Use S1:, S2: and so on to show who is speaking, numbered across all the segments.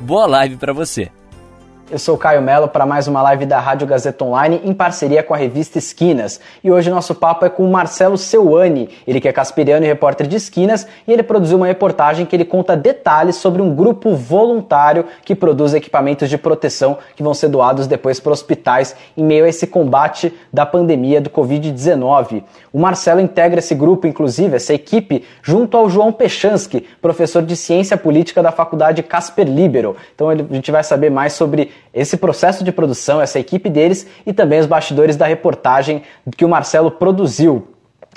S1: Boa live para você!
S2: Eu sou Caio Melo para mais uma live da Rádio Gazeta Online em parceria com a revista Esquinas. E hoje nosso papo é com o Marcelo Seuani. Ele que é casperiano e repórter de Esquinas e ele produziu uma reportagem que ele conta detalhes sobre um grupo voluntário que produz equipamentos de proteção que vão ser doados depois para hospitais em meio a esse combate da pandemia do Covid-19. O Marcelo integra esse grupo, inclusive, essa equipe, junto ao João Pechansky, professor de Ciência Política da Faculdade Casper Libero. Então a gente vai saber mais sobre esse processo de produção, essa equipe deles e também os bastidores da reportagem que o Marcelo produziu.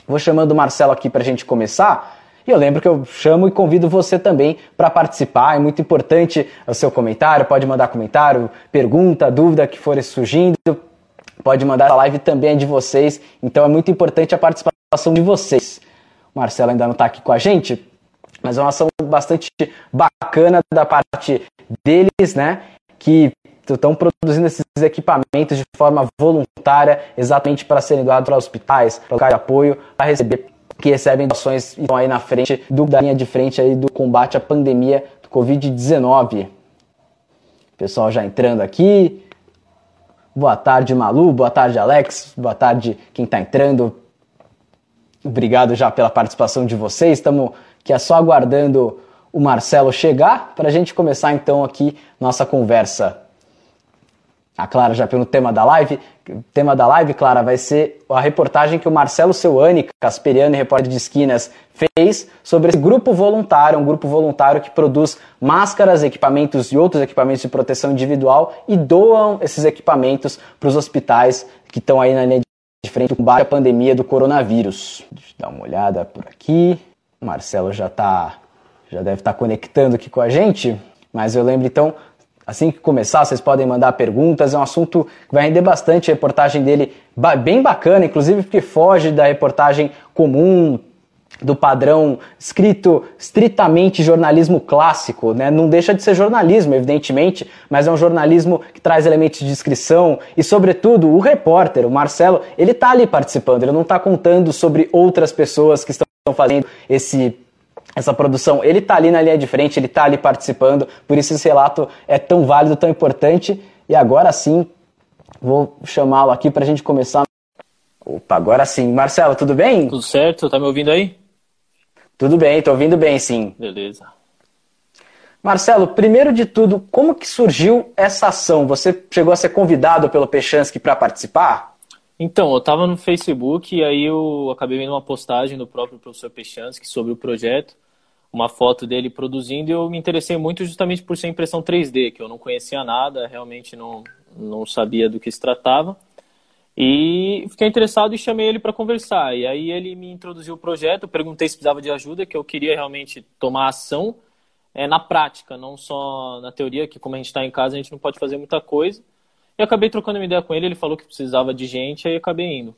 S2: Vou chamando o Marcelo aqui para a gente começar. E eu lembro que eu chamo e convido você também para participar. É muito importante o seu comentário. Pode mandar comentário, pergunta, dúvida que for surgindo. Pode mandar. A live também é de vocês. Então é muito importante a participação de vocês. O Marcelo ainda não está aqui com a gente, mas é uma ação bastante bacana da parte deles, né? Que estão produzindo esses equipamentos de forma voluntária, exatamente para serem doados para hospitais, para locais de apoio, para receber que recebem doações e estão aí na frente do, da linha de frente aí do combate à pandemia do Covid-19. Pessoal já entrando aqui. Boa tarde, Malu. Boa tarde, Alex. Boa tarde, quem está entrando. Obrigado já pela participação de vocês. Estamos aqui só aguardando o Marcelo chegar para a gente começar então aqui nossa conversa. A Clara já pelo tema da live. O tema da live, Clara, vai ser a reportagem que o Marcelo Seuani, casperiano e repórter de esquinas, fez sobre esse grupo voluntário, um grupo voluntário que produz máscaras, equipamentos e outros equipamentos de proteção individual e doam esses equipamentos para os hospitais que estão aí na linha de frente com a pandemia do coronavírus. Deixa eu dar uma olhada por aqui. O Marcelo já tá, já deve estar tá conectando aqui com a gente, mas eu lembro então Assim que começar, vocês podem mandar perguntas. É um assunto que vai render bastante. A reportagem dele bem bacana, inclusive porque foge da reportagem comum, do padrão escrito estritamente jornalismo clássico, né? Não deixa de ser jornalismo, evidentemente, mas é um jornalismo que traz elementos de descrição e, sobretudo, o repórter, o Marcelo, ele está ali participando, ele não está contando sobre outras pessoas que estão fazendo esse essa produção, ele está ali na linha de frente, ele está ali participando, por isso esse relato é tão válido, tão importante. E agora sim, vou chamá-lo aqui para a gente começar. Opa, agora sim. Marcelo, tudo bem?
S3: Tudo certo, tá me ouvindo aí?
S2: Tudo bem, estou ouvindo bem, sim.
S3: Beleza.
S2: Marcelo, primeiro de tudo, como que surgiu essa ação? Você chegou a ser convidado pelo Pechansky para participar?
S3: Então, eu estava no Facebook e aí eu acabei vendo uma postagem do próprio professor Pechansky sobre o projeto, uma foto dele produzindo e eu me interessei muito justamente por ser impressão 3D, que eu não conhecia nada, realmente não, não sabia do que se tratava. E fiquei interessado e chamei ele para conversar. E aí ele me introduziu o projeto, perguntei se precisava de ajuda, que eu queria realmente tomar ação é, na prática, não só na teoria, que como a gente está em casa a gente não pode fazer muita coisa. E acabei trocando uma ideia com ele, ele falou que precisava de gente, aí acabei indo.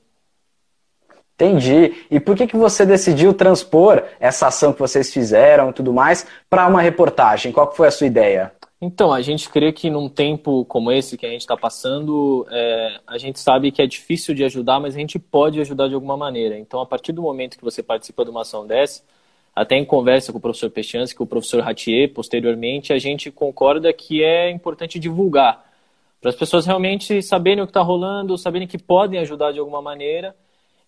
S2: Entendi. E por que, que você decidiu transpor essa ação que vocês fizeram e tudo mais para uma reportagem? Qual foi a sua ideia?
S3: Então, a gente crê que num tempo como esse que a gente está passando, é, a gente sabe que é difícil de ajudar, mas a gente pode ajudar de alguma maneira. Então, a partir do momento que você participa de uma ação dessa, até em conversa com o professor Pechance, com o professor Ratier, posteriormente, a gente concorda que é importante divulgar para as pessoas realmente saberem o que está rolando, saberem que podem ajudar de alguma maneira.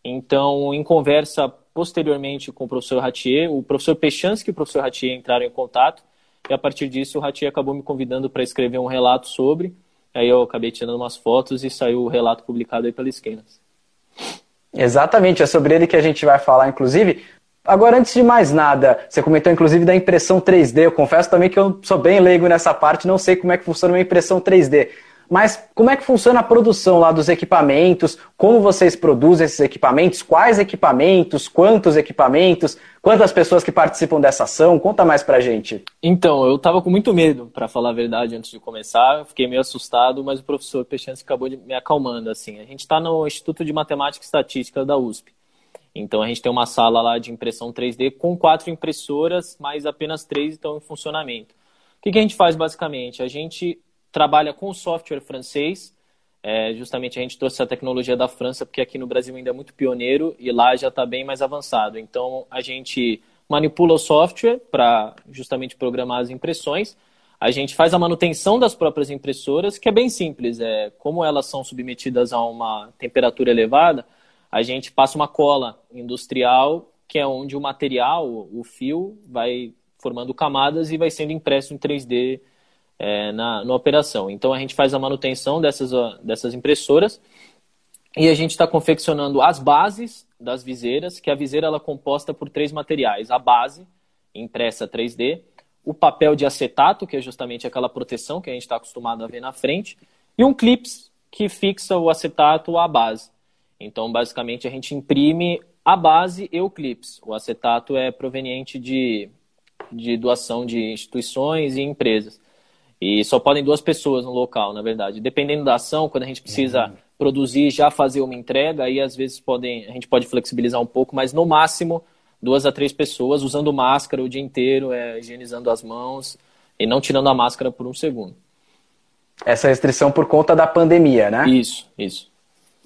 S3: Então, em conversa posteriormente com o professor Ratier, o professor Pechansky e o professor Ratier entraram em contato, e a partir disso o Ratier acabou me convidando para escrever um relato sobre, aí eu acabei tirando umas fotos e saiu o relato publicado aí pela Esquinas.
S2: Exatamente, é sobre ele que a gente vai falar, inclusive. Agora, antes de mais nada, você comentou inclusive da impressão 3D. Eu confesso também que eu sou bem leigo nessa parte, não sei como é que funciona uma impressão 3D. Mas como é que funciona a produção lá dos equipamentos? Como vocês produzem esses equipamentos? Quais equipamentos? Quantos equipamentos? Quantas pessoas que participam dessa ação? Conta mais pra gente.
S3: Então, eu tava com muito medo, para falar a verdade, antes de começar. Eu fiquei meio assustado, mas o professor Peixantes acabou me acalmando, assim. A gente está no Instituto de Matemática e Estatística da USP. Então, a gente tem uma sala lá de impressão 3D com quatro impressoras, mas apenas três estão em funcionamento. O que, que a gente faz, basicamente? A gente trabalha com software francês. É, justamente a gente trouxe a tecnologia da França, porque aqui no Brasil ainda é muito pioneiro e lá já está bem mais avançado. Então a gente manipula o software para justamente programar as impressões. A gente faz a manutenção das próprias impressoras, que é bem simples. É, como elas são submetidas a uma temperatura elevada, a gente passa uma cola industrial, que é onde o material, o fio, vai formando camadas e vai sendo impresso em 3D é, na, na operação. Então a gente faz a manutenção dessas, dessas impressoras e a gente está confeccionando as bases das viseiras, que a viseira ela é composta por três materiais: a base, impressa 3D, o papel de acetato, que é justamente aquela proteção que a gente está acostumado a ver na frente, e um clips que fixa o acetato à base. Então, basicamente, a gente imprime a base e o clips. O acetato é proveniente de, de doação de instituições e empresas. E só podem duas pessoas no local, na verdade. Dependendo da ação, quando a gente precisa uhum. produzir, já fazer uma entrega, aí às vezes podem, a gente pode flexibilizar um pouco, mas no máximo duas a três pessoas usando máscara o dia inteiro, é, higienizando as mãos e não tirando a máscara por um segundo.
S2: Essa restrição por conta da pandemia, né?
S3: Isso, isso.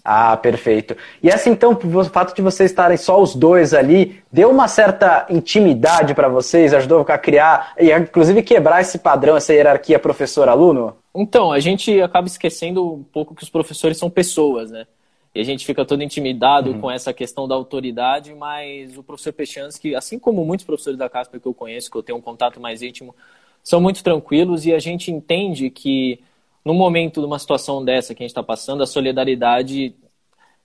S2: Ah, perfeito. E assim, então, o fato de vocês estarem só os dois ali, deu uma certa intimidade para vocês, ajudou a criar e inclusive quebrar esse padrão, essa hierarquia professor-aluno?
S3: Então, a gente acaba esquecendo um pouco que os professores são pessoas, né? E a gente fica todo intimidado uhum. com essa questão da autoridade, mas o professor Pechansky, assim como muitos professores da Casper que eu conheço, que eu tenho um contato mais íntimo, são muito tranquilos e a gente entende que no momento de uma situação dessa que a gente está passando, a solidariedade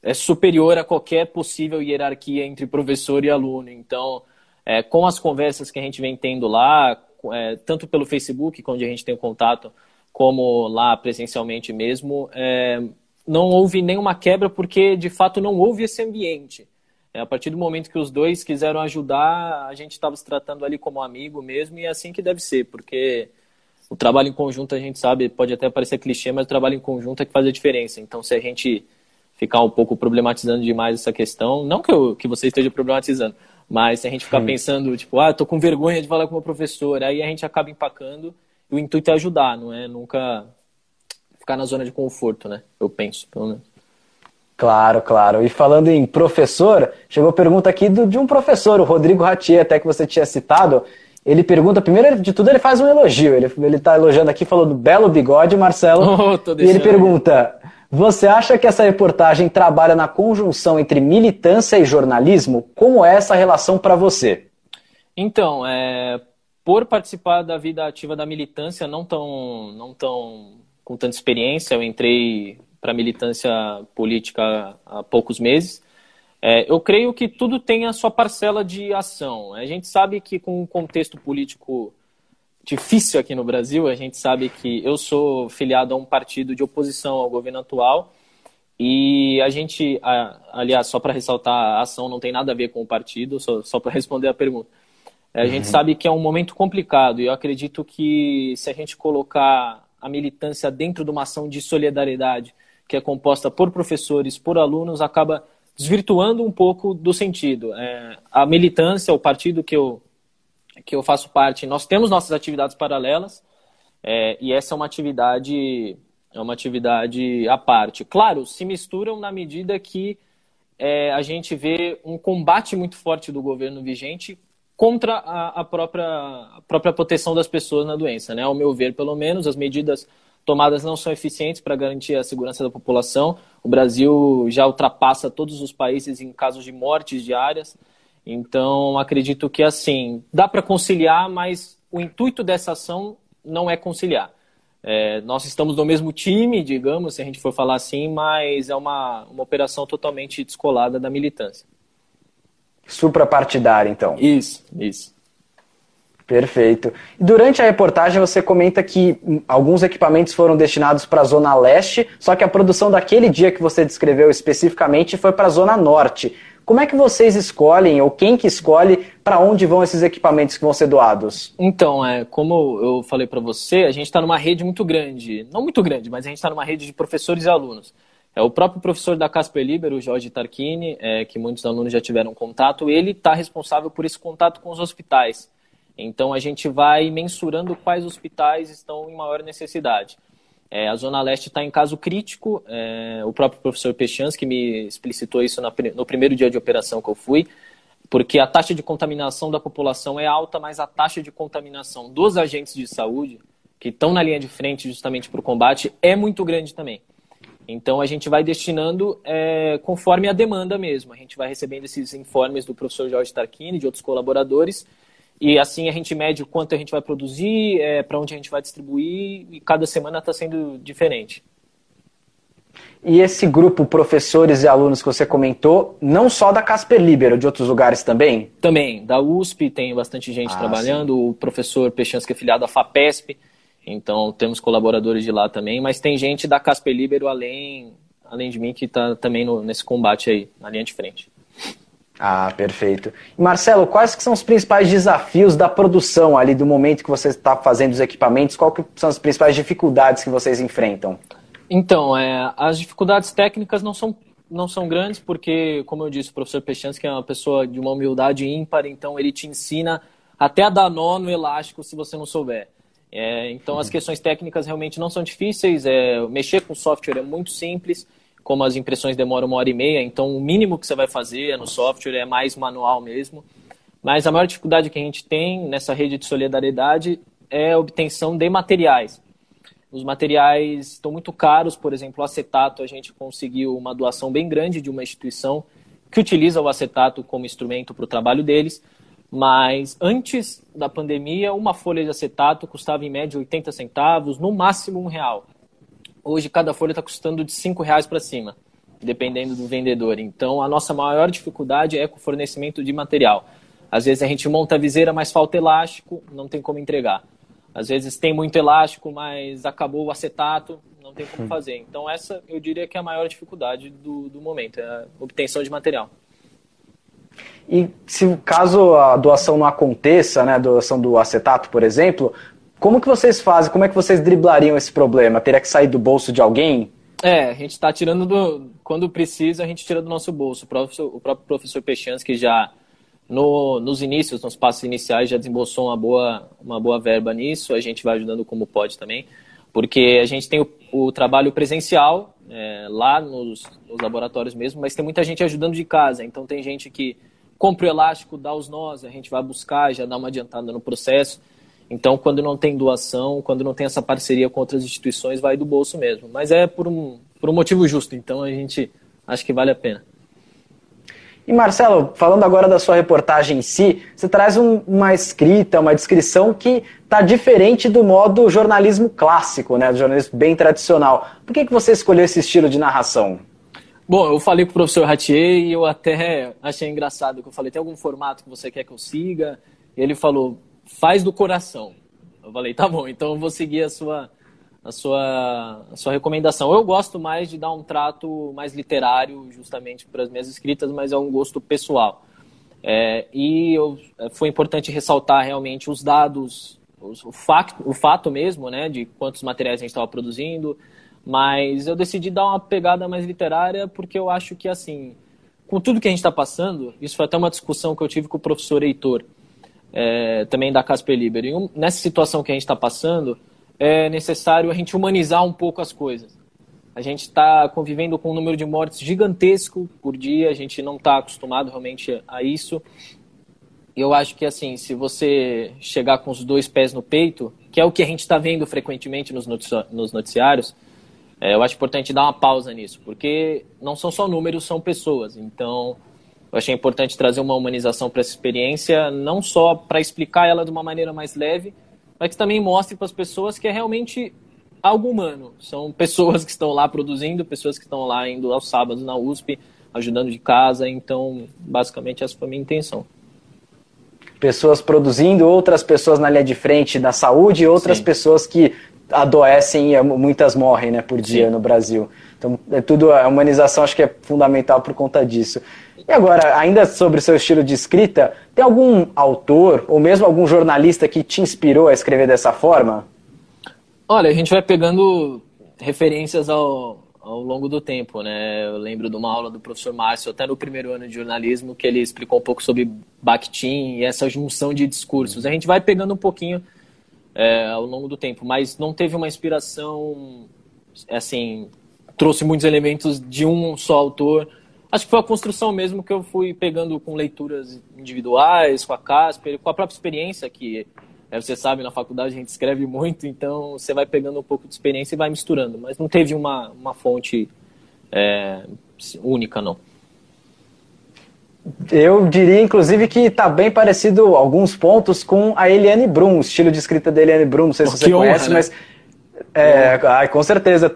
S3: é superior a qualquer possível hierarquia entre professor e aluno. Então, é, com as conversas que a gente vem tendo lá, é, tanto pelo Facebook, onde a gente tem contato, como lá presencialmente mesmo, é, não houve nenhuma quebra porque de fato não houve esse ambiente. É, a partir do momento que os dois quiseram ajudar, a gente estava se tratando ali como amigo mesmo e é assim que deve ser, porque o trabalho em conjunto a gente sabe, pode até parecer clichê, mas o trabalho em conjunto é que faz a diferença. Então, se a gente ficar um pouco problematizando demais essa questão, não que, eu, que você esteja problematizando, mas se a gente ficar hum. pensando, tipo, ah, tô com vergonha de falar com uma professora, aí a gente acaba empacando. E o intuito é ajudar, não é nunca ficar na zona de conforto, né? Eu penso, pelo menos.
S2: Claro, claro. E falando em professor, chegou pergunta aqui do, de um professor, o Rodrigo Ratier, até que você tinha citado. Ele pergunta, primeiro de tudo, ele faz um elogio. Ele, ele tá elogiando aqui, falou do belo bigode, Marcelo. Oh, e ele pergunta: Você acha que essa reportagem trabalha na conjunção entre militância e jornalismo? Como é essa relação para você?
S3: Então, é, por participar da vida ativa da militância, não tão, não tão com tanta experiência, eu entrei para militância política há poucos meses. É, eu creio que tudo tem a sua parcela de ação. A gente sabe que com um contexto político difícil aqui no Brasil, a gente sabe que eu sou filiado a um partido de oposição ao governo atual e a gente, aliás, só para ressaltar, a ação não tem nada a ver com o partido, só, só para responder a pergunta. É, a gente uhum. sabe que é um momento complicado e eu acredito que se a gente colocar a militância dentro de uma ação de solidariedade que é composta por professores, por alunos, acaba desvirtuando um pouco do sentido. É, a militância, o partido que eu, que eu faço parte, nós temos nossas atividades paralelas é, e essa é uma atividade é uma atividade à parte. Claro, se misturam na medida que é, a gente vê um combate muito forte do governo vigente contra a, a, própria, a própria proteção das pessoas na doença. Né? Ao meu ver, pelo menos, as medidas tomadas não são eficientes para garantir a segurança da população. O Brasil já ultrapassa todos os países em casos de mortes diárias. Então, acredito que assim, dá para conciliar, mas o intuito dessa ação não é conciliar. É, nós estamos no mesmo time, digamos, se a gente for falar assim, mas é uma, uma operação totalmente descolada da militância.
S2: Suprapartidária, então.
S3: Isso, isso.
S2: Perfeito. Durante a reportagem você comenta que alguns equipamentos foram destinados para a Zona Leste, só que a produção daquele dia que você descreveu especificamente foi para a Zona Norte. Como é que vocês escolhem, ou quem que escolhe, para onde vão esses equipamentos que vão ser doados?
S3: Então, é, como eu falei para você, a gente está numa rede muito grande. Não muito grande, mas a gente está numa rede de professores e alunos. É o próprio professor da Casper Libero, Jorge Tarquini, é, que muitos alunos já tiveram contato, ele está responsável por esse contato com os hospitais. Então a gente vai mensurando quais hospitais estão em maior necessidade. É, a Zona Leste está em caso crítico, é, o próprio professor Pechans que me explicitou isso na, no primeiro dia de operação que eu fui, porque a taxa de contaminação da população é alta, mas a taxa de contaminação dos agentes de saúde, que estão na linha de frente justamente para o combate, é muito grande também. Então a gente vai destinando é, conforme a demanda mesmo. A gente vai recebendo esses informes do professor Jorge Tarquini, de outros colaboradores, e assim a gente mede o quanto a gente vai produzir, é, para onde a gente vai distribuir, e cada semana está sendo diferente.
S2: E esse grupo, professores e alunos que você comentou, não só da Casper Libero, de outros lugares também?
S3: Também, da USP tem bastante gente ah, trabalhando, sim. o professor Peixansky é filiado à FAPESP, então temos colaboradores de lá também, mas tem gente da Casper Libero além, além de mim que está também no, nesse combate aí, na linha de frente.
S2: Ah, perfeito. Marcelo, quais que são os principais desafios da produção ali do momento que você está fazendo os equipamentos? Quais são as principais dificuldades que vocês enfrentam?
S3: Então, é, as dificuldades técnicas não são, não são grandes, porque, como eu disse, o professor que é uma pessoa de uma humildade ímpar, então ele te ensina até a dar nó no elástico se você não souber. É, então, as uhum. questões técnicas realmente não são difíceis, é, mexer com software é muito simples como as impressões demoram uma hora e meia, então o mínimo que você vai fazer no software é mais manual mesmo. Mas a maior dificuldade que a gente tem nessa rede de solidariedade é a obtenção de materiais. Os materiais estão muito caros, por exemplo, o acetato, a gente conseguiu uma doação bem grande de uma instituição que utiliza o acetato como instrumento para o trabalho deles, mas antes da pandemia, uma folha de acetato custava em média 80 centavos, no máximo um real. Hoje cada folha está custando de cinco reais para cima, dependendo do vendedor. Então a nossa maior dificuldade é com o fornecimento de material. Às vezes a gente monta a viseira, mas falta elástico, não tem como entregar. Às vezes tem muito elástico, mas acabou o acetato, não tem como fazer. Então essa eu diria que é a maior dificuldade do, do momento, é a obtenção de material.
S2: E se caso a doação não aconteça, né, a doação do acetato, por exemplo, como que vocês fazem? Como é que vocês driblariam esse problema? Teria que sair do bolso de alguém?
S3: É, a gente está tirando do. Quando precisa, a gente tira do nosso bolso. O, professor, o próprio professor que já no, nos inícios, nos passos iniciais, já desembolsou uma boa, uma boa verba nisso. A gente vai ajudando como pode também. Porque a gente tem o, o trabalho presencial é, lá nos, nos laboratórios mesmo, mas tem muita gente ajudando de casa. Então tem gente que compra o elástico, dá os nós, a gente vai buscar, já dá uma adiantada no processo. Então, quando não tem doação, quando não tem essa parceria com outras instituições, vai do bolso mesmo. Mas é por um, por um motivo justo, então a gente acha que vale a pena.
S2: E Marcelo, falando agora da sua reportagem em si, você traz um, uma escrita, uma descrição que está diferente do modo jornalismo clássico, né, do jornalismo bem tradicional. Por que, que você escolheu esse estilo de narração?
S3: Bom, eu falei com o professor Ratier e eu até achei engraçado que eu falei, tem algum formato que você quer que eu siga? E ele falou, faz do coração. Eu falei, tá bom, então eu vou seguir a sua, a sua, a sua recomendação. Eu gosto mais de dar um trato mais literário, justamente para as minhas escritas, mas é um gosto pessoal. É, e eu, é, foi importante ressaltar realmente os dados, os, o, fato, o fato mesmo, né, de quantos materiais a gente estava produzindo, mas eu decidi dar uma pegada mais literária porque eu acho que, assim, com tudo que a gente está passando, isso foi até uma discussão que eu tive com o professor Heitor, é, também da Casper Liber. E um, nessa situação que a gente está passando, é necessário a gente humanizar um pouco as coisas. A gente está convivendo com um número de mortes gigantesco por dia, a gente não está acostumado realmente a isso. Eu acho que, assim, se você chegar com os dois pés no peito, que é o que a gente está vendo frequentemente nos noticiários, é, eu acho importante dar uma pausa nisso, porque não são só números, são pessoas. Então, eu achei importante trazer uma humanização para essa experiência, não só para explicar ela de uma maneira mais leve, mas que também mostre para as pessoas que é realmente algo humano. São pessoas que estão lá produzindo, pessoas que estão lá indo aos sábados na USP, ajudando de casa. Então, basicamente, essa foi a minha intenção.
S2: pessoas produzindo, outras pessoas na linha de frente da saúde outras Sim. pessoas que adoecem e muitas morrem né, por dia Sim. no Brasil. Então, é tudo, a humanização acho que é fundamental por conta disso. E agora, ainda sobre o seu estilo de escrita, tem algum autor ou mesmo algum jornalista que te inspirou a escrever dessa forma?
S3: Olha, a gente vai pegando referências ao, ao longo do tempo, né? Eu lembro de uma aula do professor Márcio, até no primeiro ano de jornalismo, que ele explicou um pouco sobre Bakhtin e essa junção de discursos. A gente vai pegando um pouquinho é, ao longo do tempo, mas não teve uma inspiração, assim, trouxe muitos elementos de um só autor. Acho que foi a construção mesmo que eu fui pegando com leituras individuais, com a Casper, com a própria experiência que é, você sabe, na faculdade a gente escreve muito, então você vai pegando um pouco de experiência e vai misturando. Mas não teve uma, uma fonte é, única, não.
S2: Eu diria, inclusive, que está bem parecido alguns pontos com a Eliane Brum, o estilo de escrita da Eliane Brum, não sei se você honra, conhece, né? mas é, ai, com certeza.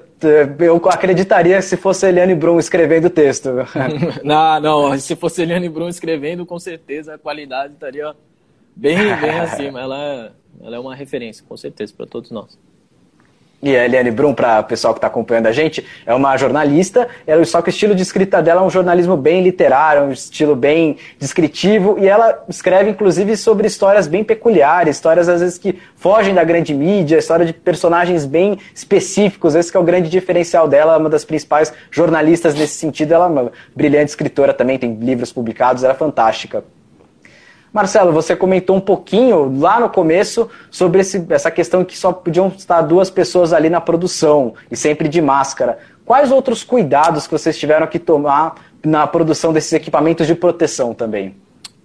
S2: Eu acreditaria se fosse Eliane Brum escrevendo o texto.
S3: não, não, se fosse Eliane Brum escrevendo, com certeza a qualidade estaria bem, bem acima. Ela, ela é uma referência, com certeza, para todos nós.
S2: E a Eliane Brum, para o pessoal que está acompanhando a gente, é uma jornalista, só que o estilo de escrita dela é um jornalismo bem literário, um estilo bem descritivo, e ela escreve inclusive sobre histórias bem peculiares, histórias às vezes que fogem da grande mídia, história de personagens bem específicos, esse é o grande diferencial dela, uma das principais jornalistas nesse sentido, ela é uma brilhante escritora também, tem livros publicados, ela é fantástica. Marcelo, você comentou um pouquinho lá no começo sobre esse, essa questão que só podiam estar duas pessoas ali na produção e sempre de máscara. Quais outros cuidados que vocês tiveram que tomar na produção desses equipamentos de proteção também?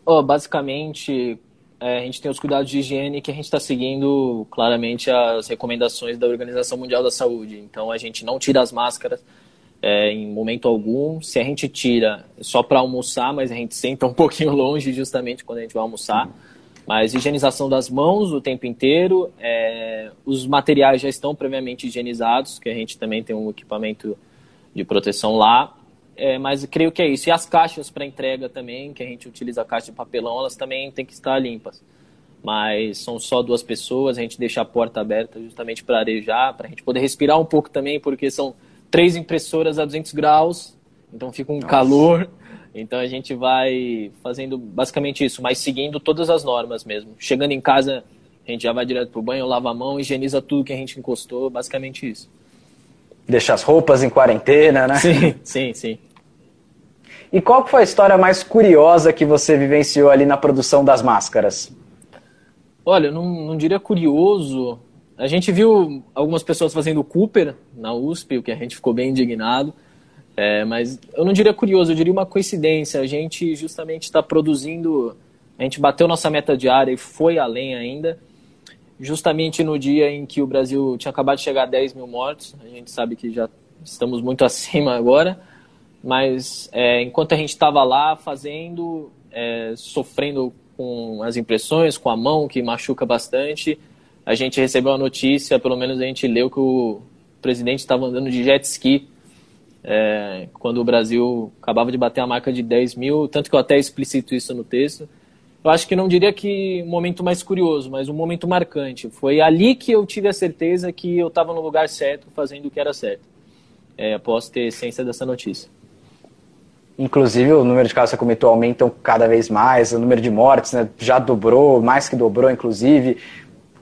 S3: Oh, basicamente, é, a gente tem os cuidados de higiene que a gente está seguindo claramente as recomendações da Organização Mundial da Saúde. Então, a gente não tira as máscaras é, em momento algum. Se a gente tira só para almoçar, mas a gente senta um pouquinho longe justamente quando a gente vai almoçar. Mas higienização das mãos o tempo inteiro. É, os materiais já estão previamente higienizados, que a gente também tem um equipamento de proteção lá. É, mas creio que é isso. E as caixas para entrega também, que a gente utiliza a caixa de papelão, elas também têm que estar limpas. Mas são só duas pessoas, a gente deixa a porta aberta justamente para arejar, para a gente poder respirar um pouco também, porque são três impressoras a 200 graus, então fica um Nossa. calor. Então a gente vai fazendo basicamente isso, mas seguindo todas as normas mesmo. Chegando em casa, a gente já vai direto pro banho, lava a mão, higieniza tudo que a gente encostou, basicamente isso.
S2: Deixa as roupas em quarentena, né?
S3: Sim, sim, sim.
S2: E qual foi a história mais curiosa que você vivenciou ali na produção das máscaras?
S3: Olha, eu não, não diria curioso, a gente viu algumas pessoas fazendo Cooper na USP, o que a gente ficou bem indignado. É, mas eu não diria curioso, eu diria uma coincidência. A gente justamente está produzindo, a gente bateu nossa meta diária e foi além ainda, justamente no dia em que o Brasil tinha acabado de chegar a 10 mil mortos. A gente sabe que já estamos muito acima agora, mas é, enquanto a gente estava lá fazendo, é, sofrendo com as impressões, com a mão que machuca bastante, a gente recebeu a notícia, pelo menos a gente leu que o presidente estava andando de jet ski é, quando o Brasil acabava de bater a marca de 10 mil, tanto que eu até explicito isso no texto. Eu acho que não diria que um momento mais curioso, mas um momento marcante. Foi ali que eu tive a certeza que eu estava no lugar certo, fazendo o que era certo, é, após ter ciência dessa notícia.
S2: Inclusive, o número de casos que comentou aumentam cada vez mais, o número de mortes né, já dobrou, mais que dobrou, inclusive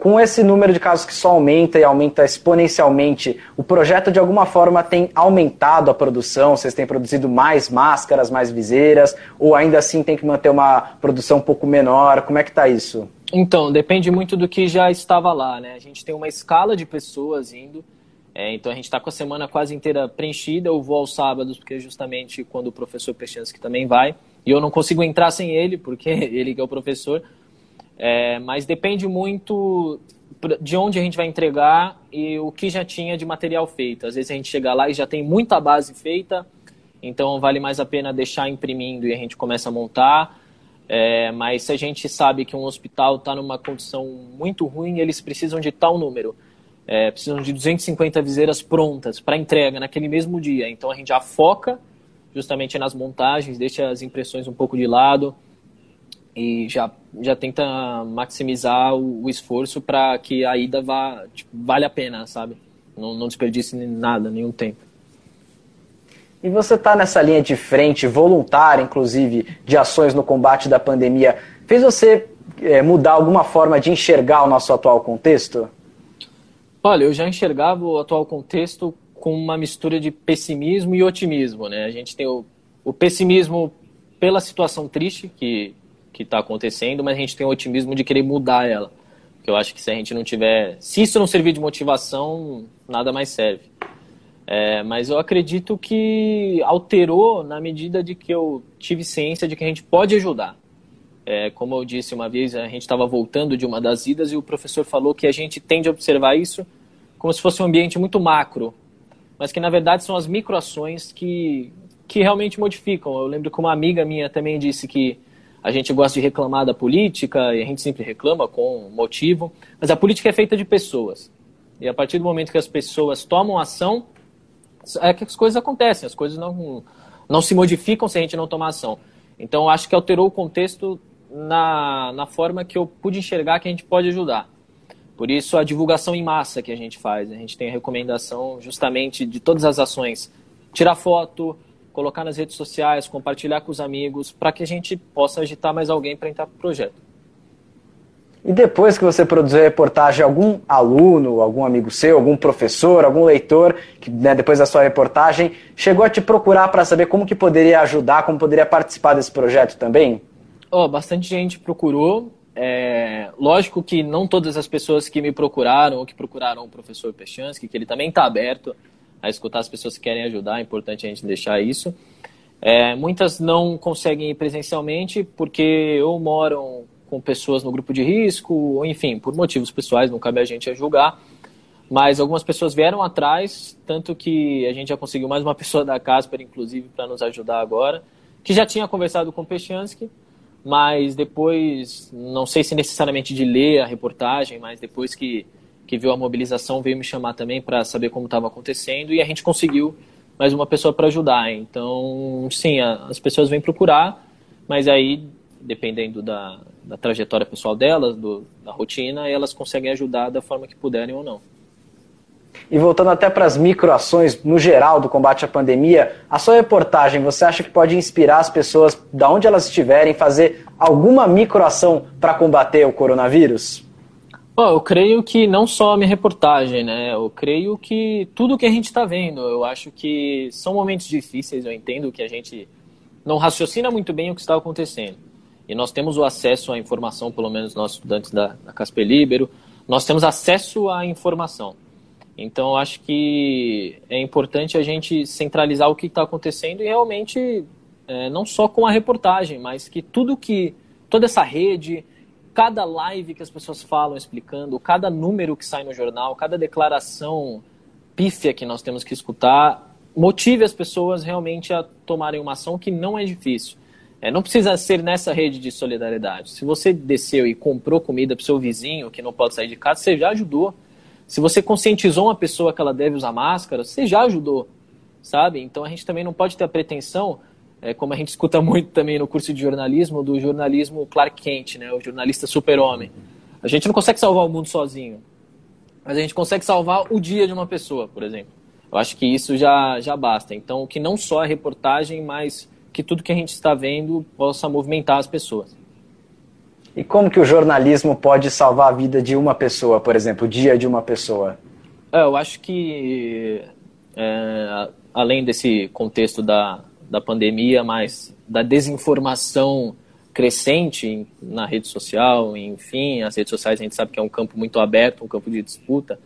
S2: com esse número de casos que só aumenta e aumenta exponencialmente, o projeto de alguma forma tem aumentado a produção? Vocês têm produzido mais máscaras, mais viseiras? Ou ainda assim tem que manter uma produção um pouco menor? Como é que está isso?
S3: Então, depende muito do que já estava lá, né? A gente tem uma escala de pessoas indo, é, então a gente está com a semana quase inteira preenchida. Eu vou aos sábados, porque é justamente quando o professor Pechansky também vai. E eu não consigo entrar sem ele, porque ele que é o professor. É, mas depende muito de onde a gente vai entregar e o que já tinha de material feito. Às vezes a gente chega lá e já tem muita base feita, então vale mais a pena deixar imprimindo e a gente começa a montar. É, mas se a gente sabe que um hospital está numa condição muito ruim, eles precisam de tal número. É, precisam de 250 viseiras prontas para entrega naquele mesmo dia. Então a gente já foca justamente nas montagens, deixa as impressões um pouco de lado e já, já tenta maximizar o, o esforço para que a ida vá, tipo, vale a pena, sabe? Não, não desperdice nada, nenhum tempo.
S2: E você está nessa linha de frente, voluntária, inclusive, de ações no combate da pandemia. Fez você é, mudar alguma forma de enxergar o nosso atual contexto?
S3: Olha, eu já enxergava o atual contexto com uma mistura de pessimismo e otimismo. Né? A gente tem o, o pessimismo pela situação triste que está acontecendo, mas a gente tem o otimismo de querer mudar ela. Porque eu acho que se a gente não tiver. Se isso não servir de motivação, nada mais serve. É, mas eu acredito que alterou na medida de que eu tive ciência de que a gente pode ajudar. É, como eu disse uma vez, a gente estava voltando de uma das idas e o professor falou que a gente tende a observar isso como se fosse um ambiente muito macro, mas que na verdade são as microações que, que realmente modificam. Eu lembro que uma amiga minha também disse que a gente gosta de reclamar da política e a gente sempre reclama com motivo, mas a política é feita de pessoas. E a partir do momento que as pessoas tomam ação, é que as coisas acontecem, as coisas não, não se modificam se a gente não tomar ação. Então, acho que alterou o contexto na, na forma que eu pude enxergar que a gente pode ajudar. Por isso, a divulgação em massa que a gente faz. A gente tem a recomendação justamente de todas as ações. Tirar foto, colocar nas redes sociais, compartilhar com os amigos, para que a gente possa agitar mais alguém para entrar para o projeto.
S2: E depois que você produziu a reportagem, algum aluno, algum amigo seu, algum professor, algum leitor, que né, depois da sua reportagem, chegou a te procurar para saber como que poderia ajudar, como poderia participar desse projeto também?
S3: Oh, bastante gente procurou. É, lógico que não todas as pessoas que me procuraram ou que procuraram o professor Pechansky, que ele também está aberto a escutar as pessoas que querem ajudar, é importante a gente deixar isso. É, muitas não conseguem ir presencialmente porque ou moram com pessoas no grupo de risco, ou enfim, por motivos pessoais, não cabe a gente a julgar. Mas algumas pessoas vieram atrás, tanto que a gente já conseguiu mais uma pessoa da Casper, inclusive, para nos ajudar agora, que já tinha conversado com o Pechansky, mas depois, não sei se necessariamente de ler a reportagem, mas depois que, que viu a mobilização, veio me chamar também para saber como estava acontecendo e a gente conseguiu mais uma pessoa para ajudar. Então, sim, a, as pessoas vêm procurar, mas aí, dependendo da, da trajetória pessoal delas, do, da rotina, elas conseguem ajudar da forma que puderem ou não.
S2: E voltando até para as microações no geral do combate à pandemia, a sua reportagem, você acha que pode inspirar as pessoas, da onde elas estiverem, fazer alguma microação para combater o coronavírus?
S3: Oh, eu creio que não só a minha reportagem, né? Eu creio que tudo que a gente está vendo, eu acho que são momentos difíceis, eu entendo que a gente não raciocina muito bem o que está acontecendo e nós temos o acesso à informação, pelo menos nós estudantes da, da Casper Libero, nós temos acesso à informação. Então, acho que é importante a gente centralizar o que está acontecendo e realmente, é, não só com a reportagem, mas que tudo que, toda essa rede, cada live que as pessoas falam explicando, cada número que sai no jornal, cada declaração pífia que nós temos que escutar, motive as pessoas realmente a tomarem uma ação que não é difícil. É, não precisa ser nessa rede de solidariedade. Se você desceu e comprou comida para seu vizinho que não pode sair de casa, você já ajudou. Se você conscientizou uma pessoa que ela deve usar máscara, você já ajudou, sabe? Então a gente também não pode ter a pretensão, é, como a gente escuta muito também no curso de jornalismo, do jornalismo Clark Kent, né? o jornalista super-homem. A gente não consegue salvar o mundo sozinho, mas a gente consegue salvar o dia de uma pessoa, por exemplo. Eu acho que isso já, já basta. Então, que não só a reportagem, mas que tudo que a gente está vendo possa movimentar as pessoas.
S2: E como que o jornalismo pode salvar a vida de uma pessoa, por exemplo, o dia de uma pessoa?
S3: É, eu acho que, é, além desse contexto da, da pandemia, mas da desinformação crescente na rede social, enfim, as redes sociais a gente sabe que é um campo muito aberto, um campo de disputa.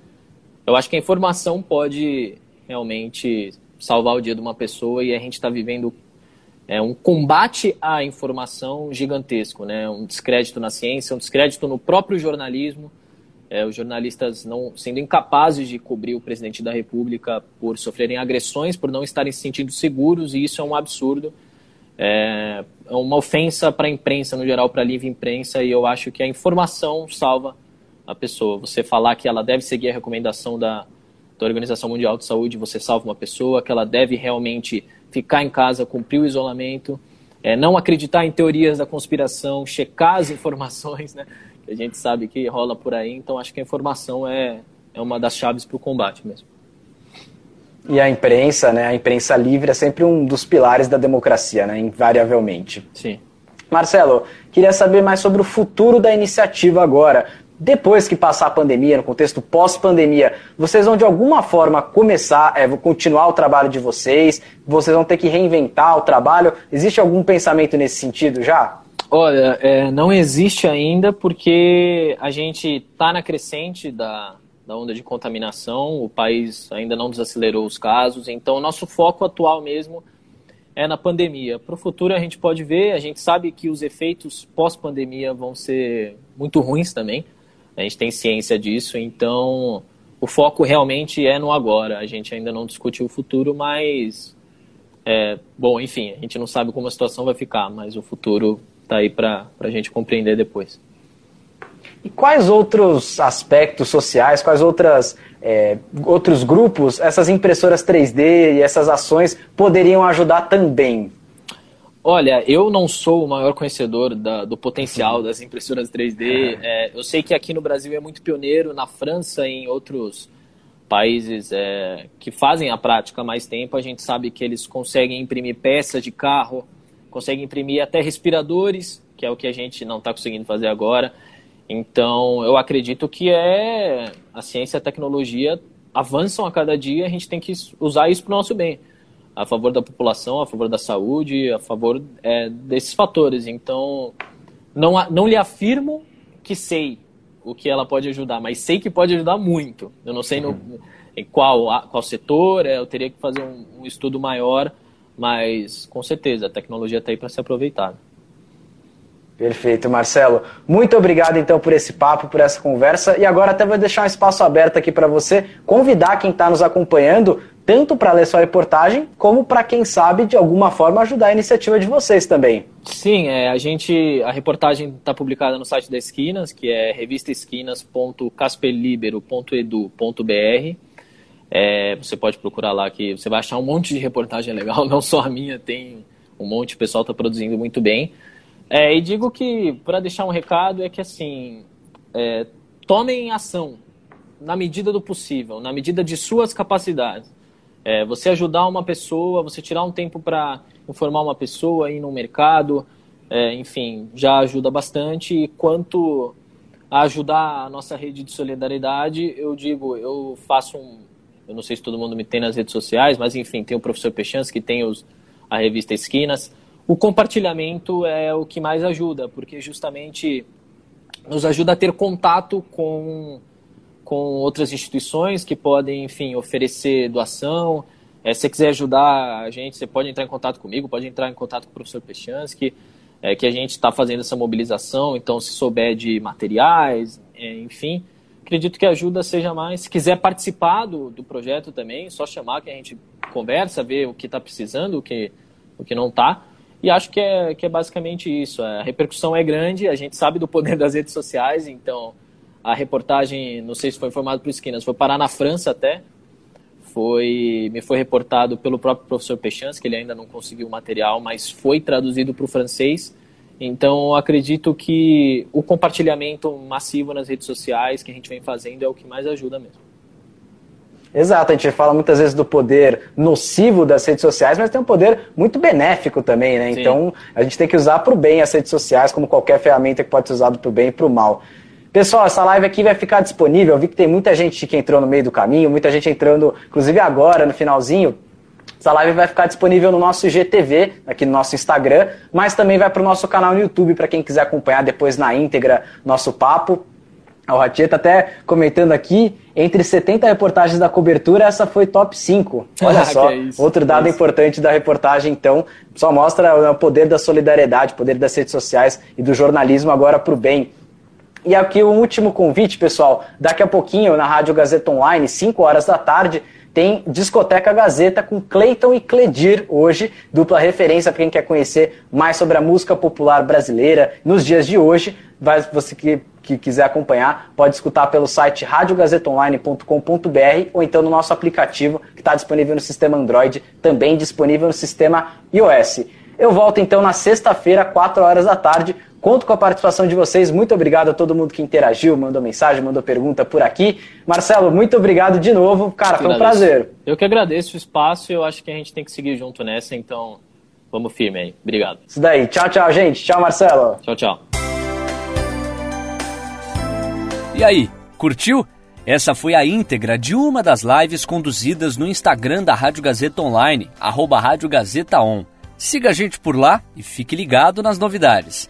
S3: Eu acho que a informação pode realmente salvar o dia de uma pessoa e a gente está vivendo é um combate à informação gigantesco, né? Um descrédito na ciência, um descrédito no próprio jornalismo, é, os jornalistas não sendo incapazes de cobrir o presidente da República por sofrerem agressões, por não estarem se sentindo seguros, e isso é um absurdo. É, é uma ofensa para a imprensa, no geral, para a livre imprensa, e eu acho que a informação salva a pessoa. Você falar que ela deve seguir a recomendação da, da Organização Mundial de Saúde, você salva uma pessoa, que ela deve realmente ficar em casa, cumprir o isolamento. é, não acreditar em teorias da conspiração, checar as informações, né? Que a gente sabe que rola por aí. Então, acho que a informação é, é uma das chaves para o combate mesmo.
S2: E a imprensa, né? A imprensa livre é sempre um dos pilares da democracia, né? Invariavelmente.
S3: Sim.
S2: Marcelo, queria saber mais sobre o futuro da iniciativa agora. Depois que passar a pandemia, no contexto pós-pandemia, vocês vão de alguma forma começar, é, continuar o trabalho de vocês? Vocês vão ter que reinventar o trabalho? Existe algum pensamento nesse sentido já?
S3: Olha, é, não existe ainda porque a gente está na crescente da, da onda de contaminação, o país ainda não desacelerou os casos, então nosso foco atual mesmo é na pandemia. Para o futuro a gente pode ver, a gente sabe que os efeitos pós-pandemia vão ser muito ruins também, a gente tem ciência disso, então o foco realmente é no agora. A gente ainda não discutiu o futuro, mas é, bom, enfim, a gente não sabe como a situação vai ficar, mas o futuro está aí para a gente compreender depois.
S2: E quais outros aspectos sociais, quais outras, é, outros grupos essas impressoras 3D e essas ações poderiam ajudar também?
S3: Olha, eu não sou o maior conhecedor da, do potencial das impressoras 3D. É, eu sei que aqui no Brasil é muito pioneiro, na França e em outros países é, que fazem a prática há mais tempo, a gente sabe que eles conseguem imprimir peças de carro, conseguem imprimir até respiradores, que é o que a gente não está conseguindo fazer agora. Então, eu acredito que é a ciência e a tecnologia avançam a cada dia, a gente tem que usar isso para o nosso bem a favor da população, a favor da saúde, a favor é, desses fatores. Então, não, não lhe afirmo que sei o que ela pode ajudar, mas sei que pode ajudar muito. Eu não sei no, em qual, qual setor, é, eu teria que fazer um, um estudo maior, mas com certeza a tecnologia está aí para ser aproveitada.
S2: Perfeito, Marcelo. Muito obrigado então por esse papo, por essa conversa. E agora até vou deixar um espaço aberto aqui para você convidar quem está nos acompanhando tanto para ler sua reportagem, como para quem sabe de alguma forma ajudar a iniciativa de vocês também.
S3: Sim, é, a gente a reportagem está publicada no site da Esquinas, que é revistaesquinas.casperlibero.edu.br. É, você pode procurar lá que você vai achar um monte de reportagem legal, não só a minha, tem um monte, o pessoal está produzindo muito bem. É, e digo que, para deixar um recado, é que assim, é, tomem ação na medida do possível, na medida de suas capacidades. É, você ajudar uma pessoa, você tirar um tempo para informar uma pessoa, ir no mercado, é, enfim, já ajuda bastante. E quanto a ajudar a nossa rede de solidariedade, eu digo, eu faço um. Eu não sei se todo mundo me tem nas redes sociais, mas enfim, tem o professor Pechans, que tem os, a revista Esquinas. O compartilhamento é o que mais ajuda, porque justamente nos ajuda a ter contato com com outras instituições que podem, enfim, oferecer doação. É, se você quiser ajudar a gente, você pode entrar em contato comigo, pode entrar em contato com o professor Pechansky, é, que a gente está fazendo essa mobilização. Então, se souber de materiais, é, enfim, acredito que a ajuda seja mais. Se quiser participar do, do projeto também, só chamar que a gente conversa, ver o que está precisando, o que, o que não está. E acho que é, que é basicamente isso. A repercussão é grande, a gente sabe do poder das redes sociais, então a reportagem, não sei se foi informado por Esquinas, foi parar na França até. Foi, me foi reportado pelo próprio professor Pechans, que ele ainda não conseguiu o material, mas foi traduzido para o francês. Então, acredito que o compartilhamento massivo nas redes sociais que a gente vem fazendo é o que mais ajuda mesmo.
S2: Exato, a gente fala muitas vezes do poder nocivo das redes sociais, mas tem um poder muito benéfico também, né? Sim. Então a gente tem que usar para o bem as redes sociais, como qualquer ferramenta que pode ser usada para o bem e para o mal. Pessoal, essa live aqui vai ficar disponível. Eu vi que tem muita gente que entrou no meio do caminho, muita gente entrando, inclusive agora, no finalzinho. Essa live vai ficar disponível no nosso IGTV, aqui no nosso Instagram, mas também vai para o nosso canal no YouTube, para quem quiser acompanhar depois na íntegra nosso papo. O Ratinha está até comentando aqui, entre 70 reportagens da cobertura, essa foi top 5. Olha ah, só, é outro dado é importante da reportagem, então, só mostra o poder da solidariedade, o poder das redes sociais e do jornalismo agora para o bem. E aqui o último convite, pessoal. Daqui a pouquinho, na Rádio Gazeta Online, 5 horas da tarde, tem Discoteca Gazeta com Cleiton e Cledir hoje, dupla referência para quem quer conhecer mais sobre a música popular brasileira nos dias de hoje. Vai, você que, que quiser acompanhar, pode escutar pelo site radiogazetaonline.com.br ou então no nosso aplicativo que está disponível no sistema Android, também disponível no sistema iOS. Eu volto então na sexta-feira, 4 horas da tarde. Conto com a participação de vocês. Muito obrigado a todo mundo que interagiu, mandou mensagem, mandou pergunta por aqui. Marcelo, muito obrigado de novo. Cara, foi um prazer.
S3: Eu que agradeço o espaço e eu acho que a gente tem que seguir junto nessa, então vamos firme aí. Obrigado.
S2: Isso daí. Tchau, tchau, gente. Tchau, Marcelo.
S3: Tchau, tchau.
S1: E aí, curtiu? Essa foi a íntegra de uma das lives conduzidas no Instagram da Rádio Gazeta Online, arroba Rádio Gazeta On. Siga a gente por lá e fique ligado nas novidades.